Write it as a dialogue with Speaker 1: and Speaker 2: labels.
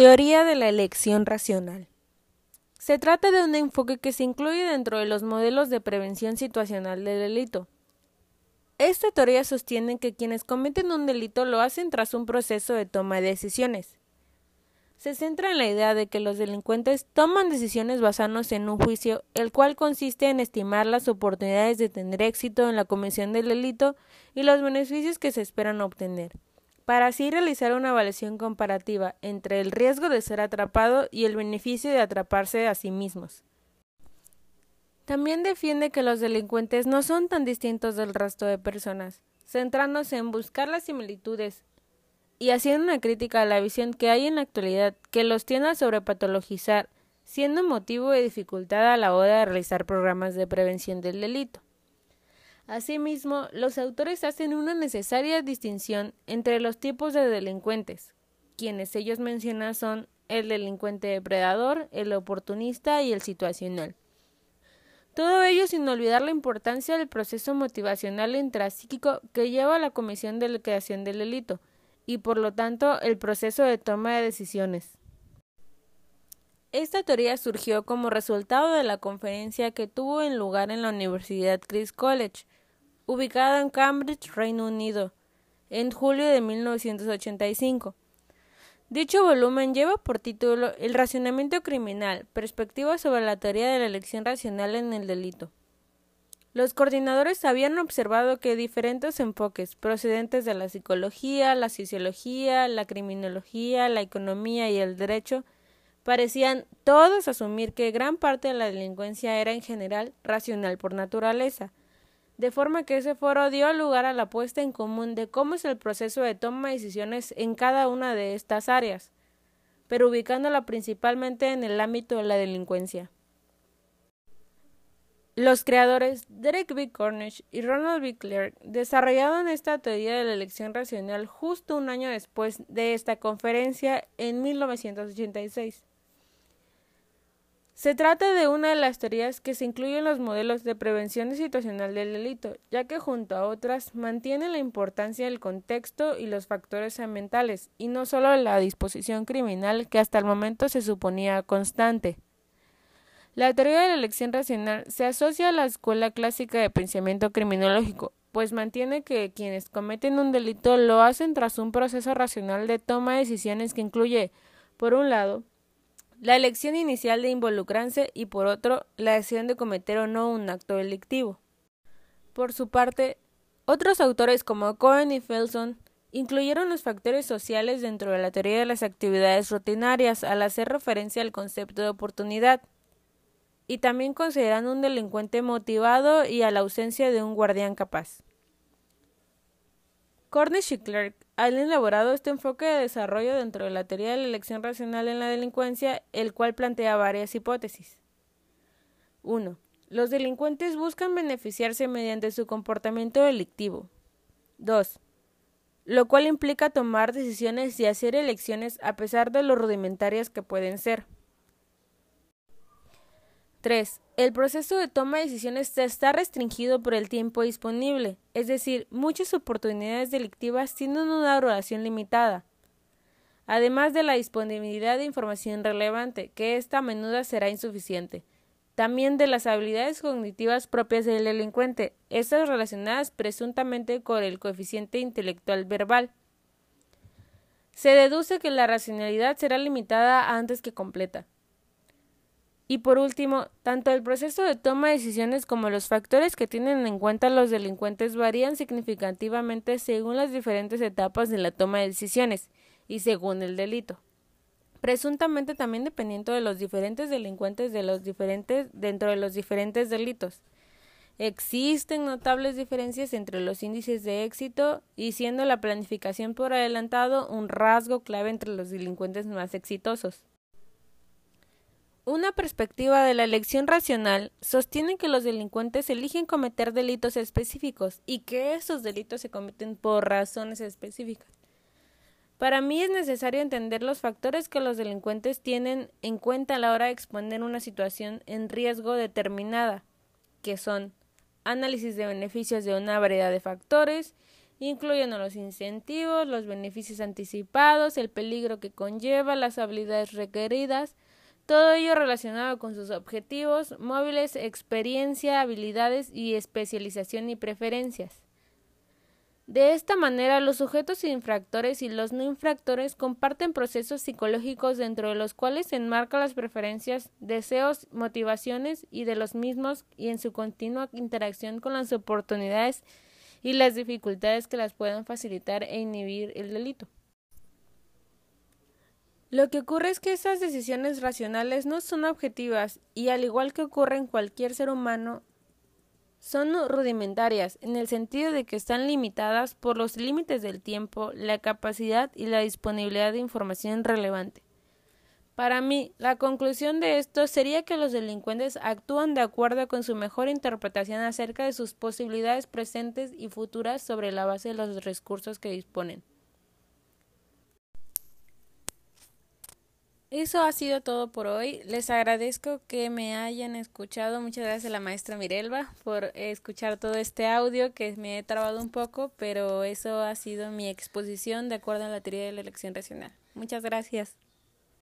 Speaker 1: Teoría de la elección racional. Se trata de un enfoque que se incluye dentro de los modelos de prevención situacional del delito. Esta teoría sostiene que quienes cometen un delito lo hacen tras un proceso de toma de decisiones. Se centra en la idea de que los delincuentes toman decisiones basándose en un juicio, el cual consiste en estimar las oportunidades de tener éxito en la comisión del delito y los beneficios que se esperan obtener para así realizar una evaluación comparativa entre el riesgo de ser atrapado y el beneficio de atraparse a sí mismos. También defiende que los delincuentes no son tan distintos del resto de personas, centrándose en buscar las similitudes y haciendo una crítica a la visión que hay en la actualidad que los tiende a sobrepatologizar, siendo motivo de dificultad a la hora de realizar programas de prevención del delito. Asimismo, los autores hacen una necesaria distinción entre los tipos de delincuentes, quienes ellos mencionan son el delincuente depredador, el oportunista y el situacional. Todo ello sin olvidar la importancia del proceso motivacional intrapsíquico que lleva a la comisión de la creación del delito, y por lo tanto el proceso de toma de decisiones. Esta teoría surgió como resultado de la conferencia que tuvo en lugar en la Universidad Christ College, ubicado en Cambridge, Reino Unido, en julio de 1985. Dicho volumen lleva por título El racionamiento criminal, perspectiva sobre la teoría de la elección racional en el delito. Los coordinadores habían observado que diferentes enfoques procedentes de la psicología, la sociología, la criminología, la economía y el derecho parecían todos asumir que gran parte de la delincuencia era en general racional por naturaleza, de forma que ese foro dio lugar a la puesta en común de cómo es el proceso de toma de decisiones en cada una de estas áreas, pero ubicándola principalmente en el ámbito de la delincuencia. Los creadores Derek B. Cornish y Ronald B. Clark desarrollaron esta teoría de la elección racional justo un año después de esta conferencia en 1986. Se trata de una de las teorías que se incluyen en los modelos de prevención situacional del delito, ya que junto a otras mantiene la importancia del contexto y los factores ambientales, y no solo la disposición criminal que hasta el momento se suponía constante. La teoría de la elección racional se asocia a la escuela clásica de pensamiento criminológico, pues mantiene que quienes cometen un delito lo hacen tras un proceso racional de toma de decisiones que incluye, por un lado, la elección inicial de involucrarse y por otro, la decisión de cometer o no un acto delictivo. Por su parte, otros autores como Cohen y Felson incluyeron los factores sociales dentro de la teoría de las actividades rutinarias al hacer referencia al concepto de oportunidad, y también consideran un delincuente motivado y a la ausencia de un guardián capaz. Cornish y Clark han elaborado este enfoque de desarrollo dentro de la teoría de la elección racional en la delincuencia, el cual plantea varias hipótesis. 1. Los delincuentes buscan beneficiarse mediante su comportamiento delictivo. 2. Lo cual implica tomar decisiones y hacer elecciones a pesar de lo rudimentarias que pueden ser. 3. El proceso de toma de decisiones está restringido por el tiempo disponible, es decir, muchas oportunidades delictivas tienen una duración limitada, además de la disponibilidad de información relevante, que esta a menudo será insuficiente. También de las habilidades cognitivas propias del delincuente, estas relacionadas presuntamente con el coeficiente intelectual verbal. Se deduce que la racionalidad será limitada antes que completa. Y por último, tanto el proceso de toma de decisiones como los factores que tienen en cuenta los delincuentes varían significativamente según las diferentes etapas de la toma de decisiones y según el delito. Presuntamente también dependiendo de los diferentes delincuentes de los diferentes dentro de los diferentes delitos. Existen notables diferencias entre los índices de éxito y siendo la planificación por adelantado un rasgo clave entre los delincuentes más exitosos. Una perspectiva de la elección racional sostiene que los delincuentes eligen cometer delitos específicos y que esos delitos se cometen por razones específicas. Para mí es necesario entender los factores que los delincuentes tienen en cuenta a la hora de exponer una situación en riesgo determinada, que son análisis de beneficios de una variedad de factores, incluyendo los incentivos, los beneficios anticipados, el peligro que conlleva, las habilidades requeridas, todo ello relacionado con sus objetivos, móviles, experiencia, habilidades y especialización y preferencias. De esta manera, los sujetos infractores y los no infractores comparten procesos psicológicos dentro de los cuales se enmarcan las preferencias, deseos, motivaciones y de los mismos y en su continua interacción con las oportunidades y las dificultades que las puedan facilitar e inhibir el delito. Lo que ocurre es que esas decisiones racionales no son objetivas y al igual que ocurre en cualquier ser humano, son rudimentarias, en el sentido de que están limitadas por los límites del tiempo, la capacidad y la disponibilidad de información relevante. Para mí, la conclusión de esto sería que los delincuentes actúan de acuerdo con su mejor interpretación acerca de sus posibilidades presentes y futuras sobre la base de los recursos que disponen. Eso ha sido todo por hoy. Les agradezco que me hayan escuchado. Muchas gracias a la maestra Mirelba por escuchar todo este audio que me he trabado un poco, pero eso ha sido mi exposición de acuerdo a la teoría de la elección racional. Muchas gracias.